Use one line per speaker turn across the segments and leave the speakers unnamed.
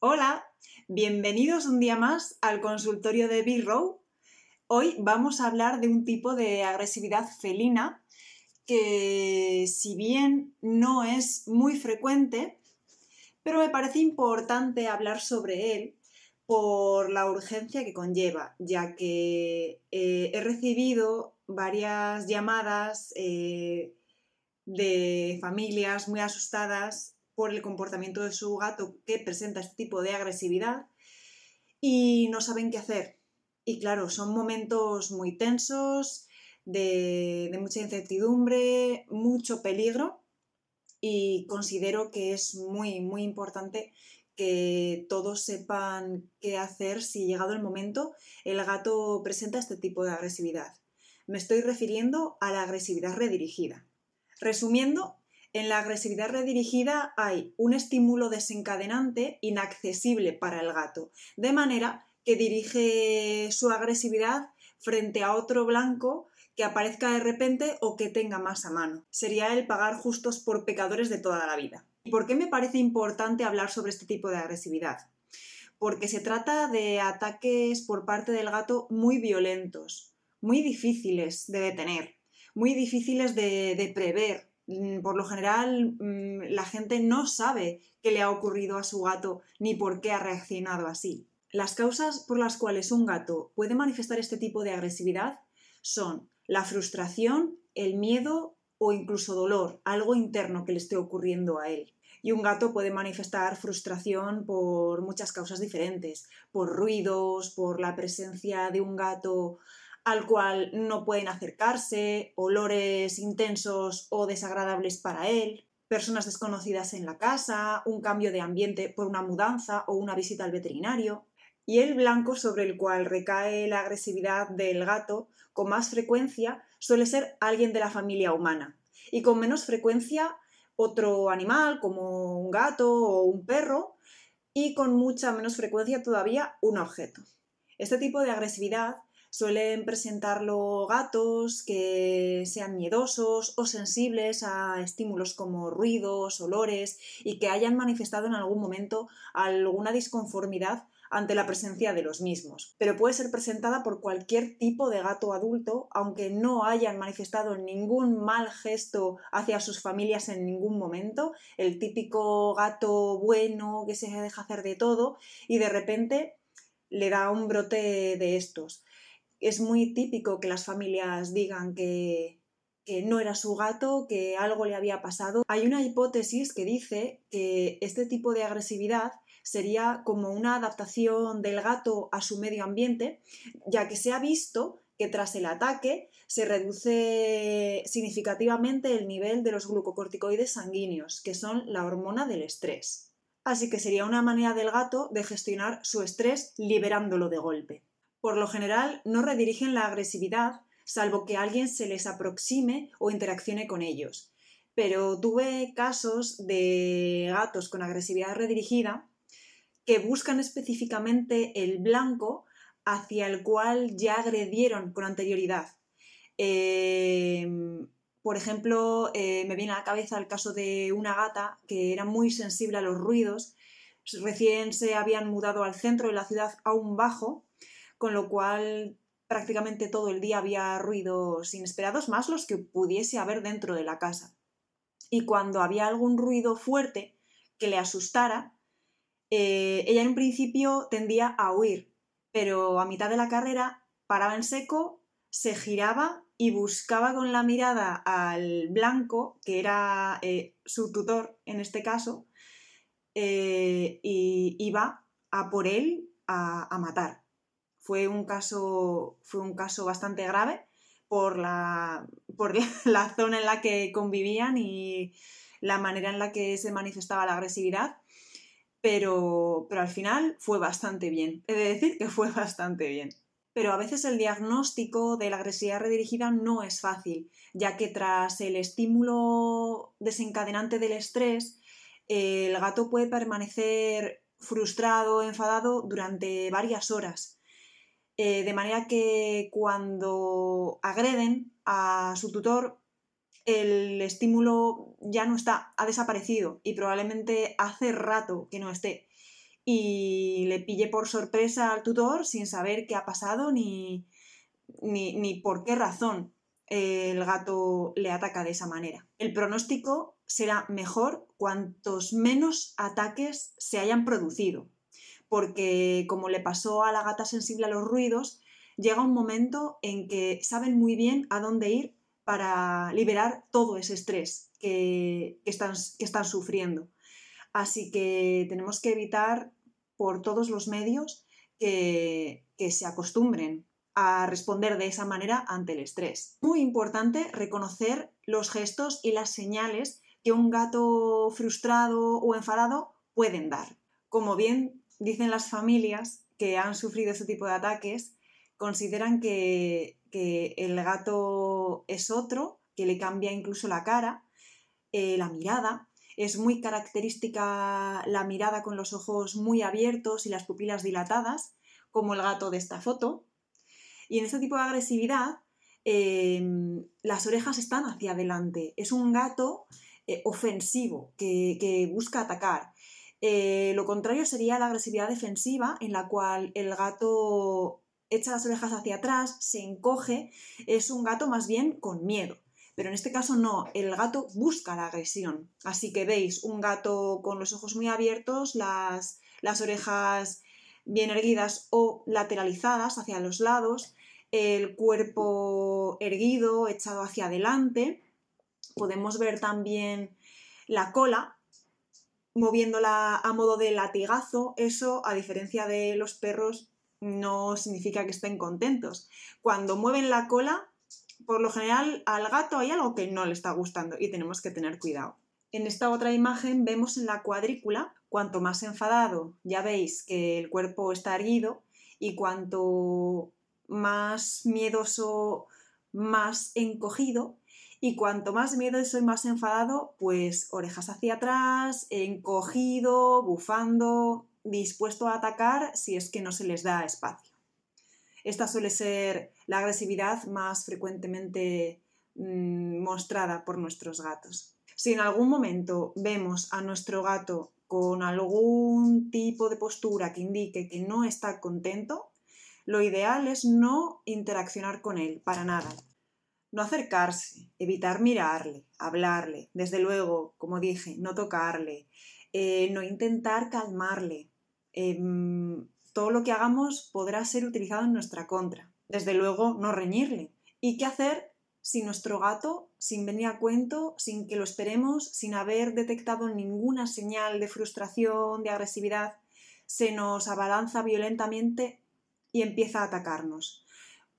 Hola, bienvenidos un día más al consultorio de B-Row. Hoy vamos a hablar de un tipo de agresividad felina que si bien no es muy frecuente, pero me parece importante hablar sobre él por la urgencia que conlleva, ya que eh, he recibido varias llamadas eh, de familias muy asustadas por el comportamiento de su gato que presenta este tipo de agresividad y no saben qué hacer. Y claro, son momentos muy tensos, de, mucha incertidumbre, mucho peligro y considero que es muy, muy importante que todos sepan qué hacer si llegado el momento el gato presenta este tipo de agresividad. Me estoy refiriendo a la agresividad redirigida. Resumiendo, en la agresividad redirigida hay un estímulo desencadenante inaccesible para el gato, de manera que dirige su agresividad frente a otro blanco que aparezca de repente o que tenga más a mano. Sería el pagar justos por pecadores de toda la vida. ¿Y por qué me parece importante hablar sobre este tipo de agresividad? Porque se trata de ataques por parte del gato muy violentos, muy difíciles de detener, muy difíciles de, de prever, por lo general mm, la gente no sabe qué le ha ocurrido a su gato ni por qué ha reaccionado así. Las causas por las cuales un gato puede manifestar este tipo de agresividad son la frustración, el miedo o incluso dolor, algo interno que le esté ocurriendo a él. Y un gato puede manifestar frustración por muchas causas diferentes, por ruidos, por la presencia de un gato al cual no pueden acercarse, olores intensos o desagradables para él, personas desconocidas en la casa, un cambio de ambiente por una mudanza o una visita al veterinario. Y el blanco sobre el cual recae la agresividad del gato con más frecuencia suele ser alguien de la familia humana y con menos frecuencia otro animal como un gato o un perro y con mucha menos frecuencia todavía un objeto. Este tipo de agresividad Suelen presentarlo gatos que sean miedosos o sensibles a estímulos como ruidos, olores y que hayan manifestado en algún momento alguna disconformidad ante la presencia de los mismos. Pero puede ser presentada por cualquier tipo de gato adulto, aunque no hayan manifestado ningún mal gesto hacia sus familias en ningún momento, el típico gato bueno que se deja hacer de todo y de repente le da un brote de estos es muy típico que las familias digan que, no era su gato, que algo le había pasado. Hay una hipótesis que dice que este tipo de agresividad sería como una adaptación del gato a su medio ambiente, ya que se ha visto que tras el ataque se reduce significativamente el nivel de los glucocorticoides sanguíneos, que son la hormona del estrés. Así que sería una manera del gato de gestionar su estrés liberándolo de golpe. Por lo general no redirigen la agresividad, salvo que alguien se les aproxime o interaccione con ellos. Pero tuve casos de gatos con agresividad redirigida que buscan específicamente el blanco hacia el cual ya agredieron con anterioridad. Em, por ejemplo, eh, me viene a la cabeza el caso de una gata que era muy sensible a los ruidos. Recién se habían mudado al centro de la ciudad a un bajo con lo cual prácticamente todo el día había ruidos inesperados, más los que pudiese haber dentro de la casa. Y cuando había algún ruido fuerte que le asustara, eh, ella en principio tendía a huir, pero a mitad de la carrera paraba en seco, se giraba y buscaba con la mirada al blanco, que era eh, su tutor en este caso, eh, y iba a por él a matar fue un caso, fue un caso bastante grave por, la, por la zona en la que convivían y la manera en la que se manifestaba la agresividad, pero, pero al final fue bastante bien. He de decir que fue bastante bien. Pero a veces el diagnóstico de la agresividad redirigida no es fácil, ya que tras el estímulo desencadenante del estrés, el gato puede permanecer frustrado, enfadado durante varias horas eh, de manera que cuando agreden a su tutor, el estímulo ya no está, ha desaparecido y probablemente hace rato que no esté. y le pille por sorpresa al tutor sin saber qué ha pasado ni, ni, por qué razón el gato le ataca de esa manera. El pronóstico será mejor cuantos menos ataques se hayan producido, porque como le pasó a la gata sensible a los ruidos, llega un momento en que saben muy bien a dónde ir para liberar todo ese estrés que, están, que sufriendo. Así que tenemos que evitar por todos los medios que, se acostumbren a responder de esa manera ante el estrés. Muy importante reconocer los gestos y las señales que un gato frustrado o enfadado pueden dar. Como bien dicen las familias que han sufrido este tipo de ataques, consideran que, el gato es otro, que le cambia incluso la cara, eh, la mirada, es muy característica la mirada con los ojos muy abiertos y las pupilas dilatadas, como el gato de esta foto. Y en este tipo de agresividad, em, las orejas están hacia adelante. Es un gato eh, ofensivo que, busca atacar. Eh, lo contrario sería la agresividad defensiva, en la cual el gato echa las orejas hacia atrás, se encoge, es un gato más bien con miedo. Pero en este caso no, el gato busca la agresión. Así que veis un gato con los ojos muy abiertos, las, las orejas bien erguidas o lateralizadas hacia los lados, el cuerpo erguido, echado hacia adelante. Podemos ver también la cola moviéndola a modo de latigazo. Eso, a diferencia de los perros, no significa que estén contentos. Cuando mueven la cola, por lo general al gato hay algo que no le está gustando y tenemos que tener cuidado. En esta otra imagen vemos en la cuadrícula, cuanto más enfadado, ya veis que el cuerpo está erguido y cuanto más miedoso, más encogido y cuanto más miedoso y más enfadado, pues orejas hacia atrás, encogido, bufando, dispuesto a atacar si es que no se les da espacio. Esta suele ser la agresividad más frecuentemente mm, mostrada por nuestros gatos. Si en algún momento vemos a nuestro gato con algún tipo de postura que indique que no está contento, lo ideal es no interaccionar con él para nada. No acercarse, evitar mirarle, hablarle, desde luego, como dije, no tocarle, eh, no intentar calmarle, em, todo lo que hagamos podrá ser utilizado en nuestra contra. Desde luego, no reñirle. ¿Y qué hacer si nuestro gato, sin venir a cuento, sin que lo esperemos, sin haber detectado ninguna señal de frustración, de agresividad, se nos abalanza violentamente y empieza a atacarnos?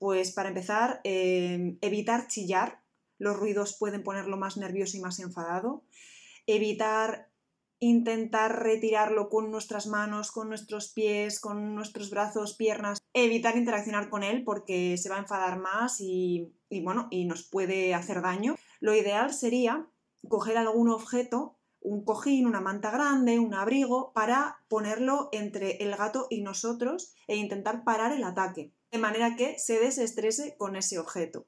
Pues para empezar, em, evitar chillar. Los ruidos pueden ponerlo más nervioso y más enfadado. Evitar intentar retirarlo con nuestras manos, con nuestros pies, con nuestros brazos, piernas, evitar interaccionar con él porque se va a enfadar más y, bueno, y nos puede hacer daño. Lo ideal sería coger algún objeto, un cojín, una manta grande, un abrigo, para ponerlo entre el gato y nosotros e intentar parar el ataque, de manera que se desestrese con ese objeto.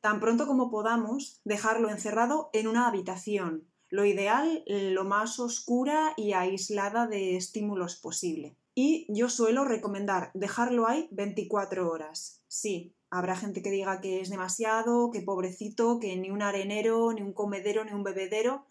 Tan pronto como podamos, dejarlo encerrado en una habitación, lo ideal, lo más oscura y aislada de estímulos posible. Y yo suelo recomendar dejarlo ahí 24 horas. Sí, habrá gente que diga que es demasiado, que pobrecito, que ni un arenero, ni un comedero, ni un bebedero.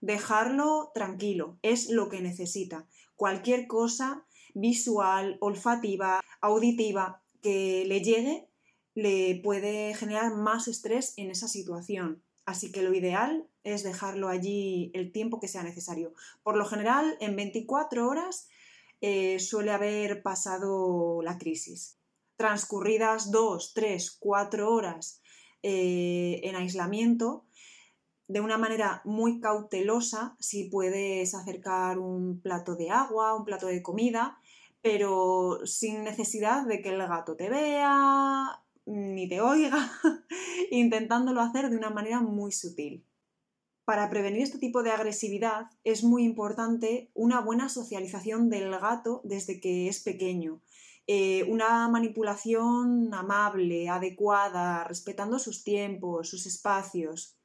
Dejarlo tranquilo, es lo que necesita. Cualquier cosa visual, olfativa, auditiva que le llegue le puede generar más estrés en esa situación. Así que lo ideal es dejarlo allí el tiempo que sea necesario. Por lo general, en 24 horas eh, suele haber pasado la crisis. Transcurridas 2, 3, 4 horas eh, en aislamiento, de una manera muy cautelosa, si puedes acercar un plato de agua, un plato de comida, pero sin necesidad de que el gato te vea, ni te oiga, intentándolo hacer de una manera muy sutil. Para prevenir este tipo de agresividad es muy importante una buena socialización del gato desde que es pequeño. Eh, una manipulación amable, adecuada, respetando sus tiempos, sus espacios,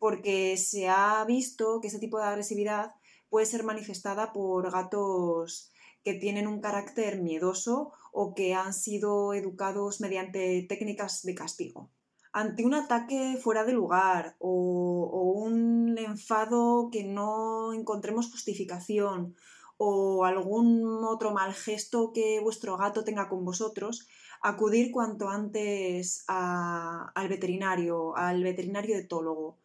porque se ha visto que este tipo de agresividad puede ser manifestada por gatos que tienen un carácter miedoso o que han sido educados mediante técnicas de castigo. Ante un ataque fuera de lugar o, un enfado que no encontremos justificación o algún otro mal gesto que vuestro gato tenga con vosotros, acudir cuanto antes al veterinario, al veterinario etólogo,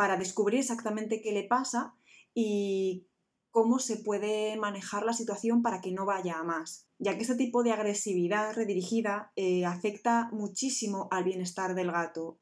para descubrir exactamente qué le pasa y cómo se puede manejar la situación para que no vaya a más, ya que este tipo de agresividad redirigida eh, afecta muchísimo al bienestar del gato.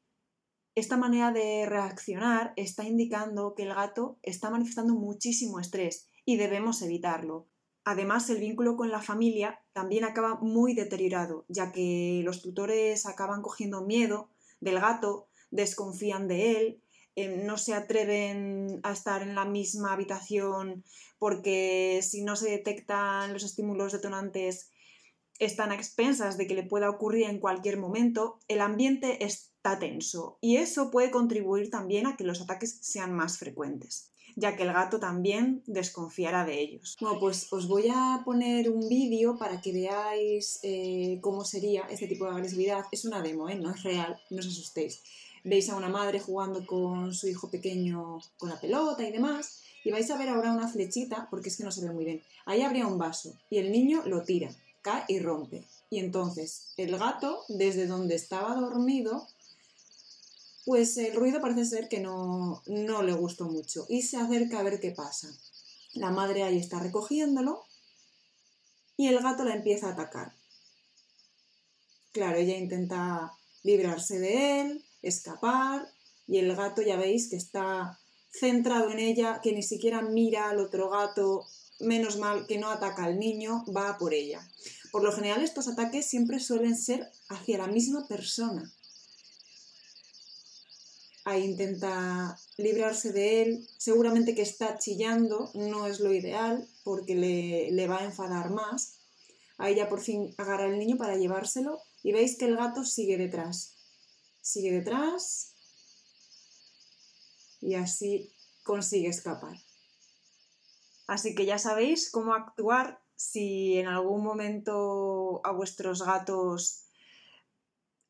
Esta manera de reaccionar está indicando que el gato está manifestando muchísimo estrés y debemos evitarlo. Además, el vínculo con la familia también acaba muy deteriorado, ya que los tutores acaban cogiendo miedo del gato, desconfían de él, eh, no se atreven a estar en la misma habitación porque si no se detectan los estímulos detonantes están a expensas de que le pueda ocurrir en cualquier momento, el ambiente está tenso y eso puede contribuir también a que los ataques sean más frecuentes ya que el gato también desconfiará de ellos. Bueno, pues os voy a poner un vídeo para que veáis eh, cómo sería este tipo de agresividad. Es una demo, ¿eh? no es real, no os asustéis. Veis a una madre jugando con su hijo pequeño con la pelota y demás, y vais a ver ahora una flechita, porque es que no se ve muy bien. Ahí habría un vaso, y el niño lo tira, cae y rompe. Y entonces el gato, desde donde estaba dormido, pues el ruido parece ser que no, no le gustó mucho y se acerca a ver qué pasa. La madre ahí está recogiéndolo y el gato la empieza a atacar. Claro, ella intenta librarse de él, escapar y el gato ya veis que está centrado en ella, que ni siquiera mira al otro gato, menos mal que no ataca al niño, va por ella. Por lo general estos ataques siempre suelen ser hacia la misma persona ahí intenta librarse de él. Seguramente que está chillando, no es lo ideal porque le, va a enfadar más. Ahí ya por fin agarra al niño para llevárselo y veis que el gato sigue detrás. Sigue detrás y así consigue escapar. Así que ya sabéis cómo actuar si en algún momento a vuestros gatos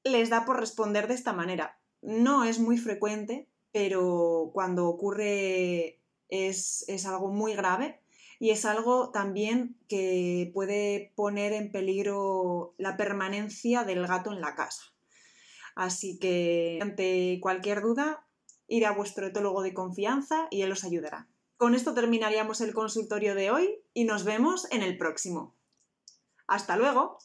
les da por responder de esta manera no es muy frecuente, pero cuando ocurre es, algo muy grave y es algo también que puede poner en peligro la permanencia del gato en la casa. Así que ante cualquier duda, ir a vuestro etólogo de confianza y él os ayudará. Con esto terminaríamos el consultorio de hoy y nos vemos en el próximo. Hasta luego.